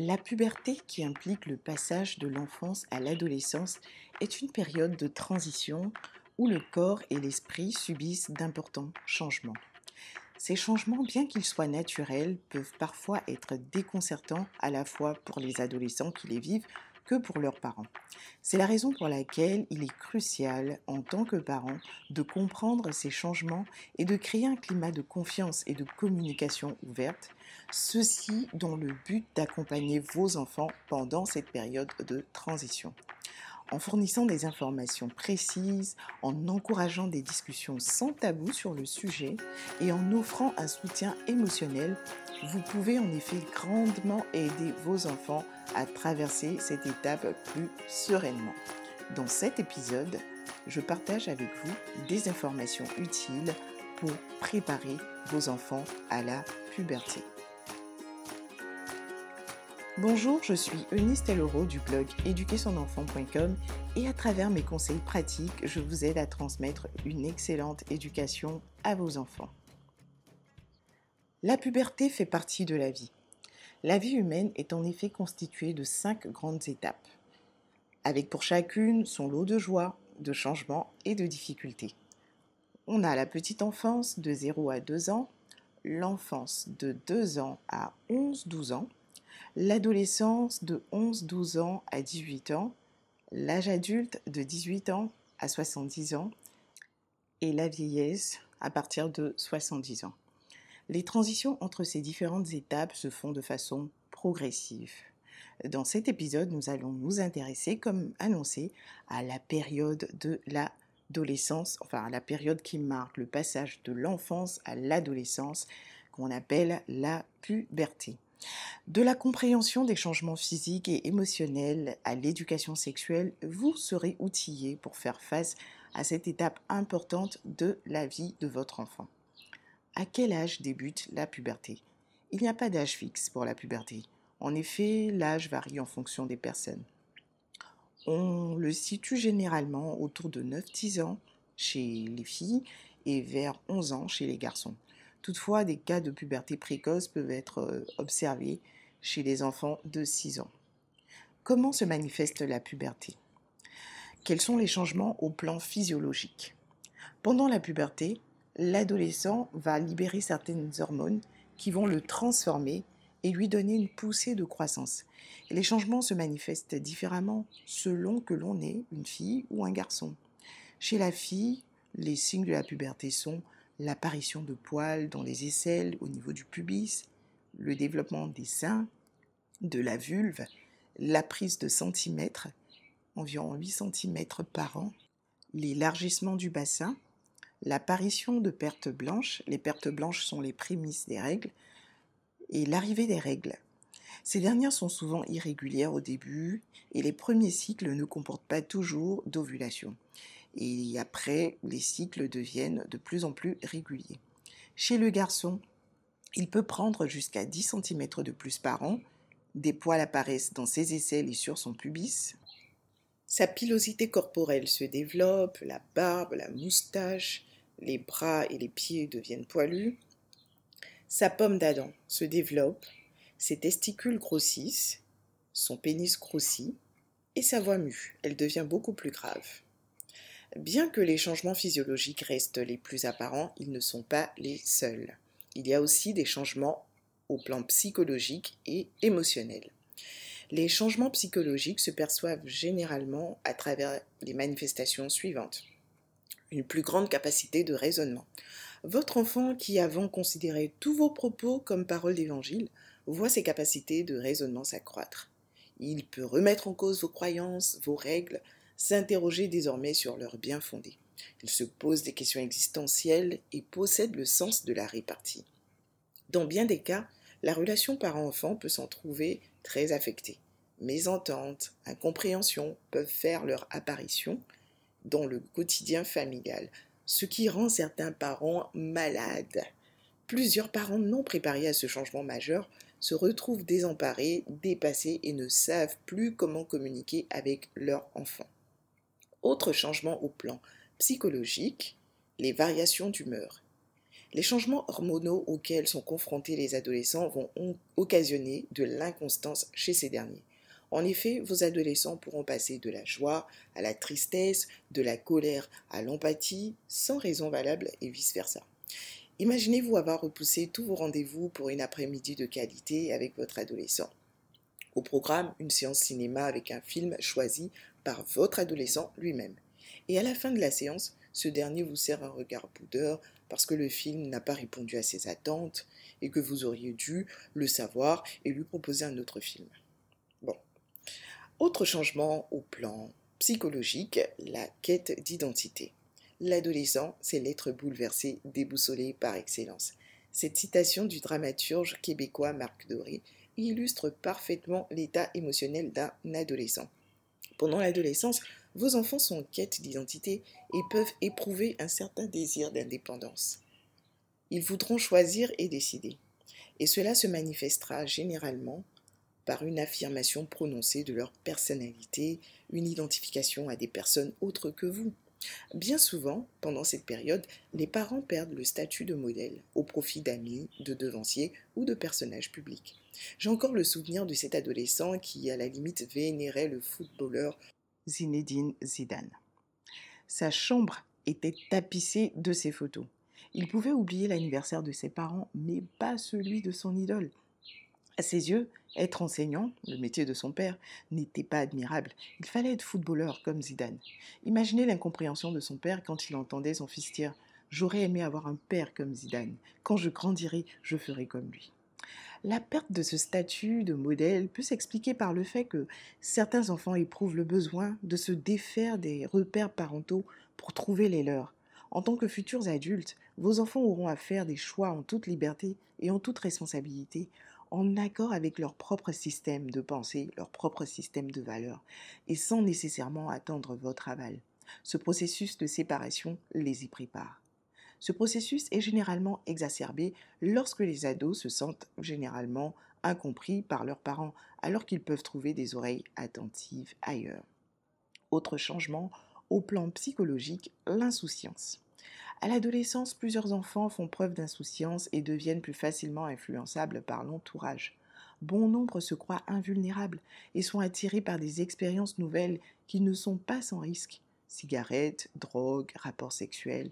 La puberté, qui implique le passage de l'enfance à l'adolescence, est une période de transition où le corps et l'esprit subissent d'importants changements. Ces changements, bien qu'ils soient naturels, peuvent parfois être déconcertants à la fois pour les adolescents qui les vivent pour leurs parents. C'est la raison pour laquelle il est crucial, en tant que parent, de comprendre ces changements et de créer un climat de confiance et de communication ouverte, ceci dans le but d'accompagner vos enfants pendant cette période de transition en fournissant des informations précises, en encourageant des discussions sans tabou sur le sujet et en offrant un soutien émotionnel, vous pouvez en effet grandement aider vos enfants à traverser cette étape plus sereinement. Dans cet épisode, je partage avec vous des informations utiles pour préparer vos enfants à la puberté. Bonjour, je suis Eunice Tellero du blog éduquersonenfant.com et à travers mes conseils pratiques, je vous aide à transmettre une excellente éducation à vos enfants. La puberté fait partie de la vie. La vie humaine est en effet constituée de cinq grandes étapes, avec pour chacune son lot de joie, de changements et de difficultés. On a la petite enfance de 0 à 2 ans, l'enfance de 2 ans à 11-12 ans, l'adolescence de 11-12 ans à 18 ans, l'âge adulte de 18 ans à 70 ans et la vieillesse à partir de 70 ans. Les transitions entre ces différentes étapes se font de façon progressive. Dans cet épisode, nous allons nous intéresser, comme annoncé, à la période de l'adolescence, enfin à la période qui marque le passage de l'enfance à l'adolescence, qu'on appelle la puberté. De la compréhension des changements physiques et émotionnels à l'éducation sexuelle, vous serez outillé pour faire face à cette étape importante de la vie de votre enfant. À quel âge débute la puberté? Il n'y a pas d'âge fixe pour la puberté. En effet, l'âge varie en fonction des personnes. On le situe généralement autour de 9-10 ans chez les filles et vers 11 ans chez les garçons. Toutefois, des cas de puberté précoce peuvent être euh, observés chez les enfants de 6 ans. Comment se manifeste la puberté? Quels sont les changements au plan physiologique? Pendant la puberté, l'adolescent va libérer certaines hormones qui vont le transformer et lui donner une poussée de croissance. les changements se manifestent différemment selon que l'on est une fille ou un garçon. Chez la fille, les signes de la puberté sont l'apparition de poils dans les aisselles au niveau du pubis, le développement des seins, de la vulve, la prise de centimètres, environ 8 cm par an, l'élargissement du bassin, l'apparition de pertes blanches, les pertes blanches sont les prémices des règles, et l'arrivée des règles. Ces dernières sont souvent irrégulières au début et les premiers cycles ne comportent pas toujours d'ovulation et après, les cycles deviennent de plus en plus réguliers. Chez le garçon, il peut prendre jusqu'à 10 cm de plus par an, des poils apparaissent dans ses aisselles et sur son pubis, sa pilosité corporelle se développe, la barbe, la moustache, les bras et les pieds deviennent poilus, sa pomme d'Adam se développe, ses testicules grossissent, son pénis grossit, et sa voix mue, elle devient beaucoup plus grave. Bien que les changements physiologiques restent les plus apparents, ils ne sont pas les seuls. Il y a aussi des changements au plan psychologique et émotionnel. Les changements psychologiques se perçoivent généralement à travers les manifestations suivantes. Une plus grande capacité de raisonnement. Votre enfant qui avant considérait tous vos propos comme paroles d'évangile voit ses capacités de raisonnement s'accroître. Il peut remettre en cause vos croyances, vos règles, s'interroger désormais sur leur bien fondé. Il se pose des questions existentielles et possède le sens de la répartie. Dans bien des cas, la relation parent-enfant peut s'en trouver très affectée. Mésententes, incompréhensions peuvent faire leur apparition dans le quotidien familial, ce qui rend certains parents malades. Plusieurs parents non préparés à ce changement majeur se retrouvent désemparés, dépassés et ne savent plus comment communiquer avec leur enfant. Autre changement au plan psychologique, les variations d'humeur. Les changements hormonaux auxquels sont confrontés les adolescents vont occasionner de l'inconstance chez ces derniers. En effet, vos adolescents pourront passer de la joie à la tristesse, de la colère à l'empathie, sans raison valable et vice-versa. Imaginez-vous avoir repoussé tous vos rendez-vous pour une après-midi de qualité avec votre adolescent. Au programme, une séance cinéma avec un film choisi par votre adolescent lui-même. Et à la fin de la séance, ce dernier vous sert un regard boudeur parce que le film n'a pas répondu à ses attentes et que vous auriez dû le savoir et lui proposer un autre film. Bon. Autre changement au plan psychologique, la quête d'identité. L'adolescent, c'est l'être bouleversé, déboussolé par excellence. Cette citation du dramaturge québécois Marc Doré illustre parfaitement l'état émotionnel d'un adolescent. Pendant l'adolescence, vos enfants sont en quête d'identité et peuvent éprouver un certain désir d'indépendance. Ils voudront choisir et décider. Et cela se manifestera généralement par une affirmation prononcée de leur personnalité, une identification à des personnes autres que vous. Bien souvent, pendant cette période, les parents perdent le statut de modèle au profit d'amis, de devanciers ou de personnages publics. J'ai encore le souvenir de cet adolescent qui, à la limite, vénérait le footballeur Zinedine Zidane. Sa chambre était tapissée de ses photos. Il pouvait oublier l'anniversaire de ses parents, mais pas celui de son idole. À ses yeux, être enseignant, le métier de son père, n'était pas admirable. Il fallait être footballeur comme Zidane. Imaginez l'incompréhension de son père quand il entendait son fils dire J'aurais aimé avoir un père comme Zidane. Quand je grandirai, je ferai comme lui. La perte de ce statut de modèle peut s'expliquer par le fait que certains enfants éprouvent le besoin de se défaire des repères parentaux pour trouver les leurs. En tant que futurs adultes, vos enfants auront à faire des choix en toute liberté et en toute responsabilité, en accord avec leur propre système de pensée, leur propre système de valeurs, et sans nécessairement attendre votre aval. Ce processus de séparation les y prépare. Ce processus est généralement exacerbé lorsque les ados se sentent généralement incompris par leurs parents alors qu'ils peuvent trouver des oreilles attentives ailleurs. Autre changement, au plan psychologique, l'insouciance. À l'adolescence, plusieurs enfants font preuve d'insouciance et deviennent plus facilement influençables par l'entourage. Bon nombre se croient invulnérables et sont attirés par des expériences nouvelles qui ne sont pas sans risque. Cigarettes, drogues, rapports sexuels.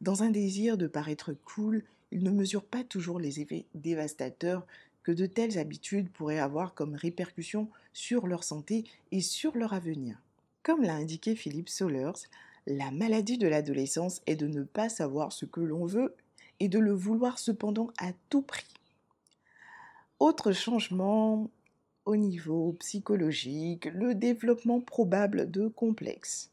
Dans un désir de paraître cool, ils ne mesurent pas toujours les effets dévastateurs que de telles habitudes pourraient avoir comme répercussions sur leur santé et sur leur avenir. Comme l'a indiqué Philippe Solers, la maladie de l'adolescence est de ne pas savoir ce que l'on veut et de le vouloir cependant à tout prix. Autre changement au niveau psychologique, le développement probable de complexes.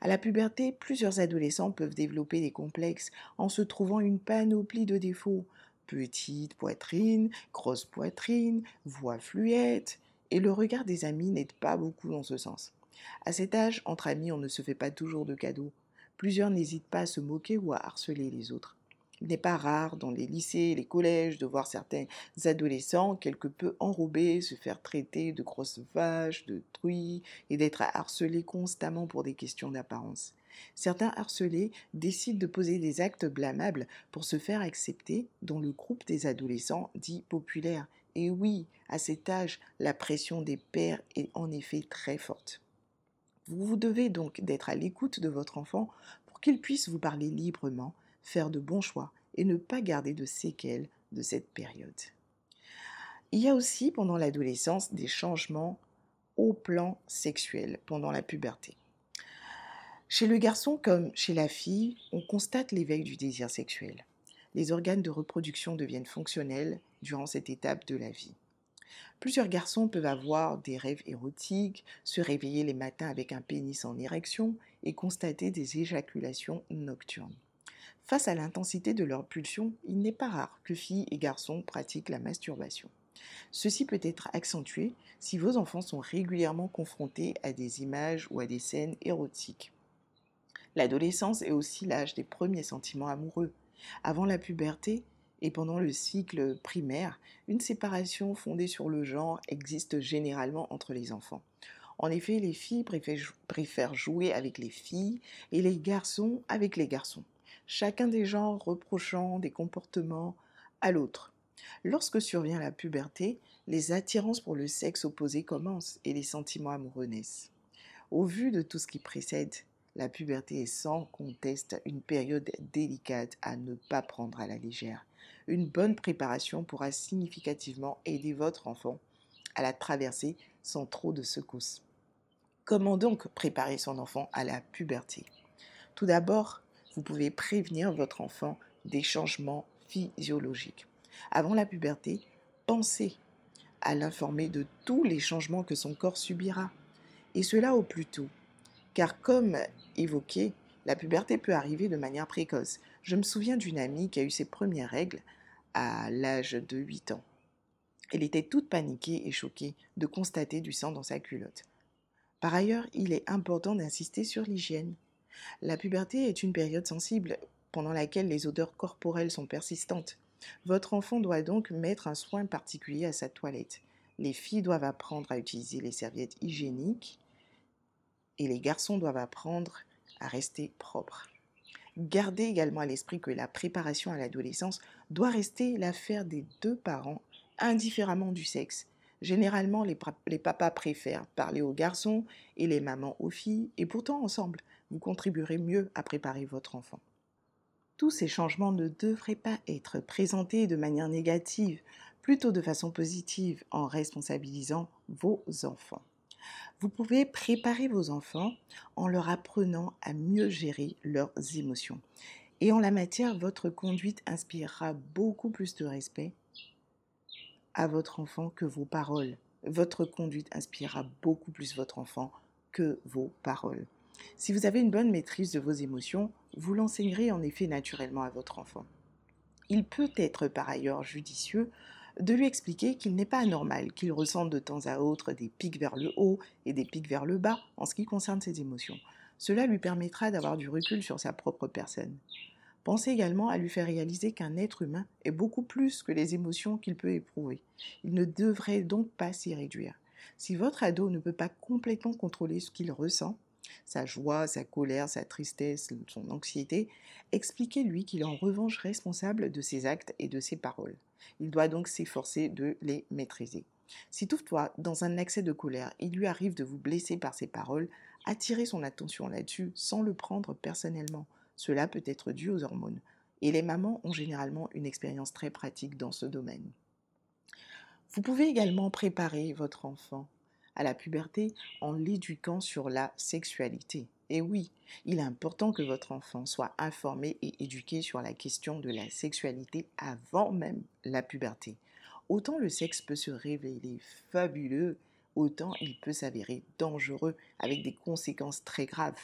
À la puberté, plusieurs adolescents peuvent développer des complexes en se trouvant une panoplie de défauts. Petite poitrine, grosse poitrine, voix fluette, et le regard des amis n'aide pas beaucoup dans ce sens. À cet âge, entre amis, on ne se fait pas toujours de cadeaux. Plusieurs n'hésitent pas à se moquer ou à harceler les autres. Il n'est pas rare dans les lycées et les collèges de voir certains adolescents quelque peu enrobés se faire traiter de grosses vaches, de truies et d'être harcelés constamment pour des questions d'apparence. Certains harcelés décident de poser des actes blâmables pour se faire accepter dans le groupe des adolescents dits populaires. Et oui, à cet âge, la pression des pères est en effet très forte. Vous devez donc d'être à l'écoute de votre enfant pour qu'il puisse vous parler librement faire de bons choix et ne pas garder de séquelles de cette période. Il y a aussi pendant l'adolescence des changements au plan sexuel pendant la puberté. Chez le garçon comme chez la fille, on constate l'éveil du désir sexuel. Les organes de reproduction deviennent fonctionnels durant cette étape de la vie. Plusieurs garçons peuvent avoir des rêves érotiques, se réveiller les matins avec un pénis en érection et constater des éjaculations nocturnes. Face à l'intensité de leur pulsion, il n'est pas rare que filles et garçons pratiquent la masturbation. Ceci peut être accentué si vos enfants sont régulièrement confrontés à des images ou à des scènes érotiques. L'adolescence est aussi l'âge des premiers sentiments amoureux. Avant la puberté et pendant le cycle primaire, une séparation fondée sur le genre existe généralement entre les enfants. En effet, les filles préfèrent jouer avec les filles et les garçons avec les garçons. chacun des genres reprochant des comportements à l'autre. Lorsque survient la puberté, les attirances pour le sexe opposé commencent et les sentiments amoureux naissent. Au vu de tout ce qui précède, la puberté est sans conteste une période délicate à ne pas prendre à la légère. Une bonne préparation pourra significativement aider votre enfant à la traverser sans trop de secousses. Comment donc préparer son enfant à la puberté? Tout d'abord, vous pouvez prévenir votre enfant des changements physiologiques. Avant la puberté, pensez à l'informer de tous les changements que son corps subira, et cela au plus tôt. Car comme évoqué, la puberté peut arriver de manière précoce. Je me souviens d'une amie qui a eu ses premières règles à l'âge de 8 ans. Elle était toute paniquée et choquée de constater du sang dans sa culotte. Par ailleurs, il est important d'insister sur l'hygiène. La puberté est une période sensible pendant laquelle les odeurs corporelles sont persistantes. Votre enfant doit donc mettre un soin particulier à sa toilette. Les filles doivent apprendre à utiliser les serviettes hygiéniques et les garçons doivent apprendre à rester propres. Gardez également à l'esprit que la préparation à l'adolescence doit rester l'affaire des deux parents, indifféremment du sexe. Généralement, les, papas préfèrent parler aux garçons et les mamans aux filles, et pourtant ensemble, vous contribuerez mieux à préparer votre enfant. Tous ces changements ne devraient pas être présentés de manière négative, plutôt de façon positive en responsabilisant vos enfants. Vous pouvez préparer vos enfants en leur apprenant à mieux gérer leurs émotions. Et en la matière, votre conduite inspirera beaucoup plus de respect à votre enfant que vos paroles. Votre conduite inspirera beaucoup plus votre enfant que vos paroles. Si vous avez une bonne maîtrise de vos émotions, vous l'enseignerez en effet naturellement à votre enfant. Il peut être par ailleurs judicieux de lui expliquer qu'il n'est pas anormal qu'il ressente de temps à autre des pics vers le haut et des pics vers le bas en ce qui concerne ses émotions. Cela lui permettra d'avoir du recul sur sa propre personne. Pensez également à lui faire réaliser qu'un être humain est beaucoup plus que les émotions qu'il peut éprouver. Il ne devrait donc pas s'y réduire. Si votre ado ne peut pas complètement contrôler ce qu'il ressent, sa joie, sa colère, sa tristesse, son anxiété, expliquez-lui qu'il est en revanche responsable de ses actes et de ses paroles. Il doit donc s'efforcer de les maîtriser. Si toutefois, dans un accès de colère, il lui arrive de vous blesser par ses paroles, attirez son attention là-dessus sans le prendre personnellement. Cela peut être dû aux hormones. Et les mamans ont généralement une expérience très pratique dans ce domaine. Vous pouvez également préparer votre enfant à la puberté en l'éduquant sur la sexualité. Et oui, il est important que votre enfant soit informé et éduqué sur la question de la sexualité avant même la puberté. Autant le sexe peut se révéler fabuleux, autant il peut s'avérer dangereux avec des conséquences très graves.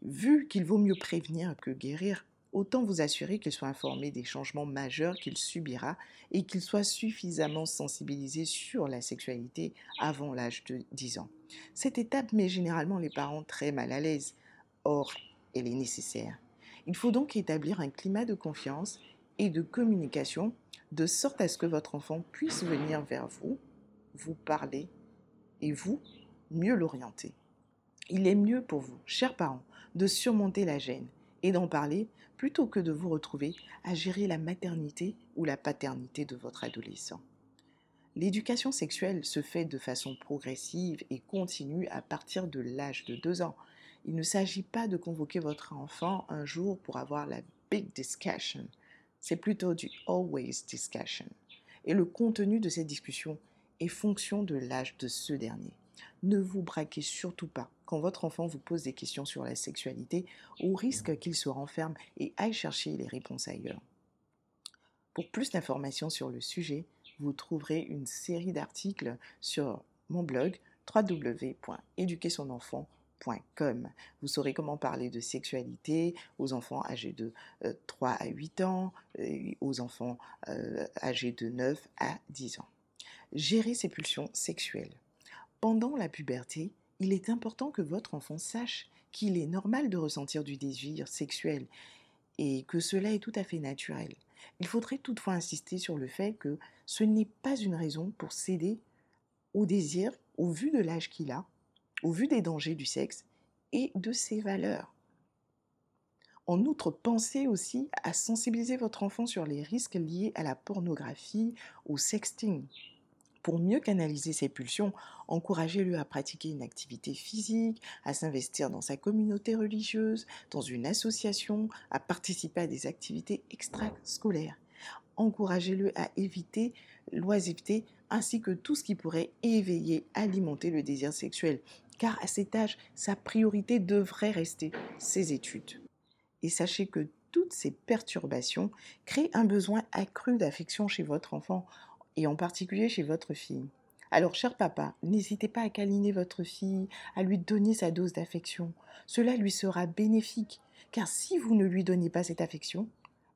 Vu qu'il vaut mieux prévenir que guérir, autant vous assurer qu'il soit informé des changements majeurs qu'il subira et qu'il soit suffisamment sensibilisé sur la sexualité avant l'âge de 10 ans. Cette étape met généralement les parents très mal à l'aise. Or, elle est nécessaire. Il faut donc établir un climat de confiance et de communication de sorte à ce que votre enfant puisse venir vers vous, vous parler et vous mieux l'orienter. Il est mieux pour vous, chers parents, de surmonter la gêne et d'en parler plutôt que de vous retrouver à gérer la maternité ou la paternité de votre adolescent. L'éducation sexuelle se fait de façon progressive et continue à partir de l'âge de 2 ans. Il ne s'agit pas de convoquer votre enfant un jour pour avoir la big discussion. C'est plutôt du always discussion. Et le contenu de cette discussion est fonction de l'âge de ce dernier. Ne vous braquez surtout pas quand votre enfant vous pose des questions sur la sexualité, au risque qu'il se renferme et aille chercher les réponses ailleurs. Pour plus d'informations sur le sujet, vous trouverez une série d'articles sur mon blog www.éduquersonenfant.com. Vous saurez comment parler de sexualité aux enfants âgés de 3 euh, à 8 ans et aux enfants euh, âgés de 9 à 10 ans. Gérer ses pulsions sexuelles. Pendant la puberté, il est important que votre enfant sache qu'il est normal de ressentir du désir sexuel et que cela est tout à fait naturel. Il faudrait toutefois insister sur le fait que ce n'est pas une raison pour céder au désir au vu de l'âge qu'il a, au vu des dangers du sexe et de ses valeurs. En outre, pensez aussi à sensibiliser votre enfant sur les risques liés à la pornographie, au sexting. Pour mieux canaliser ses pulsions, encouragez-le à pratiquer une activité physique, à s'investir dans sa communauté religieuse, dans une association, à participer à des activités extrascolaires. Encouragez-le à éviter l'oisiveté ainsi que tout ce qui pourrait éveiller, alimenter le désir sexuel, car à cet âge, sa priorité devrait rester ses études. Et sachez que toutes ces perturbations créent un besoin accru d'affection chez votre enfant, et en particulier chez votre fille. Alors, cher papa, n'hésitez pas à câliner votre fille, à lui donner sa dose d'affection. Cela lui sera bénéfique, car si vous ne lui donnez pas cette affection,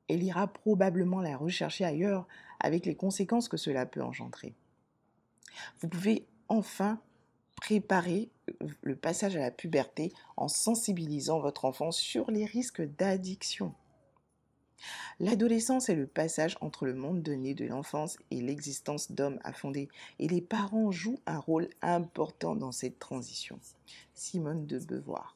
elle ira probablement la rechercher ailleurs, avec les conséquences que cela peut engendrer. Vous pouvez enfin préparer le passage à la puberté en sensibilisant votre enfant sur les risques d'addiction. L'adolescence est le passage entre le monde donné de l'enfance et l'existence d'hommes à fonder, et les parents jouent un rôle important dans cette transition. Simone de Beauvoir.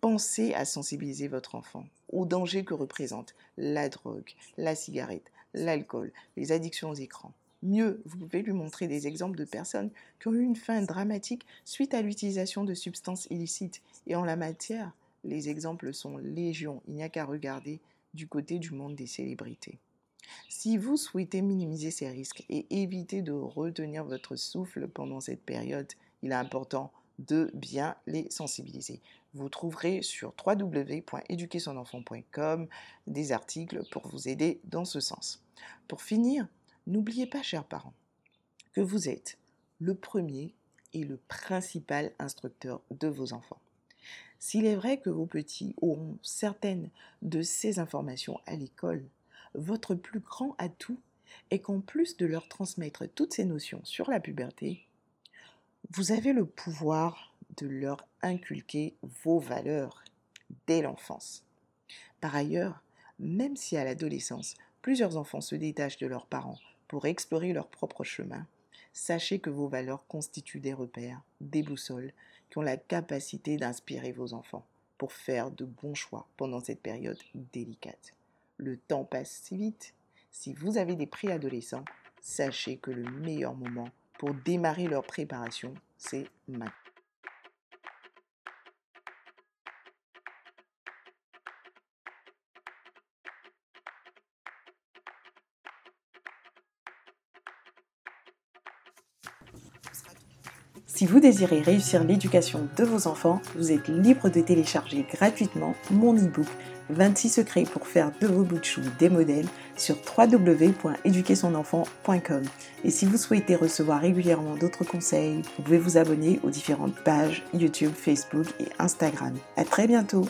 Pensez à sensibiliser votre enfant aux dangers que représentent la drogue, la cigarette, l'alcool, les addictions aux écrans. Mieux, vous pouvez lui montrer des exemples de personnes qui ont eu une fin dramatique suite à l'utilisation de substances illicites. Et en la matière, les exemples sont légion. Il n'y a qu'à regarder du côté du monde des célébrités. Si vous souhaitez minimiser ces risques et éviter de retenir votre souffle pendant cette période, il est important de bien les sensibiliser. Vous trouverez sur www.éduquersonenfant.com des articles pour vous aider dans ce sens. Pour finir, N'oubliez pas, chers parents, que vous êtes le premier et le principal instructeur de vos enfants. S'il est vrai que vos petits auront certaines de ces informations à l'école, votre plus grand atout est qu'en plus de leur transmettre toutes ces notions sur la puberté, vous avez le pouvoir de leur inculquer vos valeurs dès l'enfance. Par ailleurs, même si à l'adolescence, plusieurs enfants se détachent de leurs parents pour explorer leur propre chemin, sachez que vos valeurs constituent des repères, des boussoles, qui ont la capacité d'inspirer vos enfants pour faire de bons choix pendant cette période délicate. Le temps passe si vite. Si vous avez des préadolescents, sachez que le meilleur moment pour démarrer leur préparation, c'est maintenant. Si vous désirez réussir l'éducation de vos enfants, vous êtes libre de télécharger gratuitement mon e-book 26 secrets pour faire de vos bouts de chou des modèles sur www.éduquersonenfant.com. Et si vous souhaitez recevoir régulièrement d'autres conseils, vous pouvez vous abonner aux différentes pages YouTube, Facebook et Instagram. À très bientôt!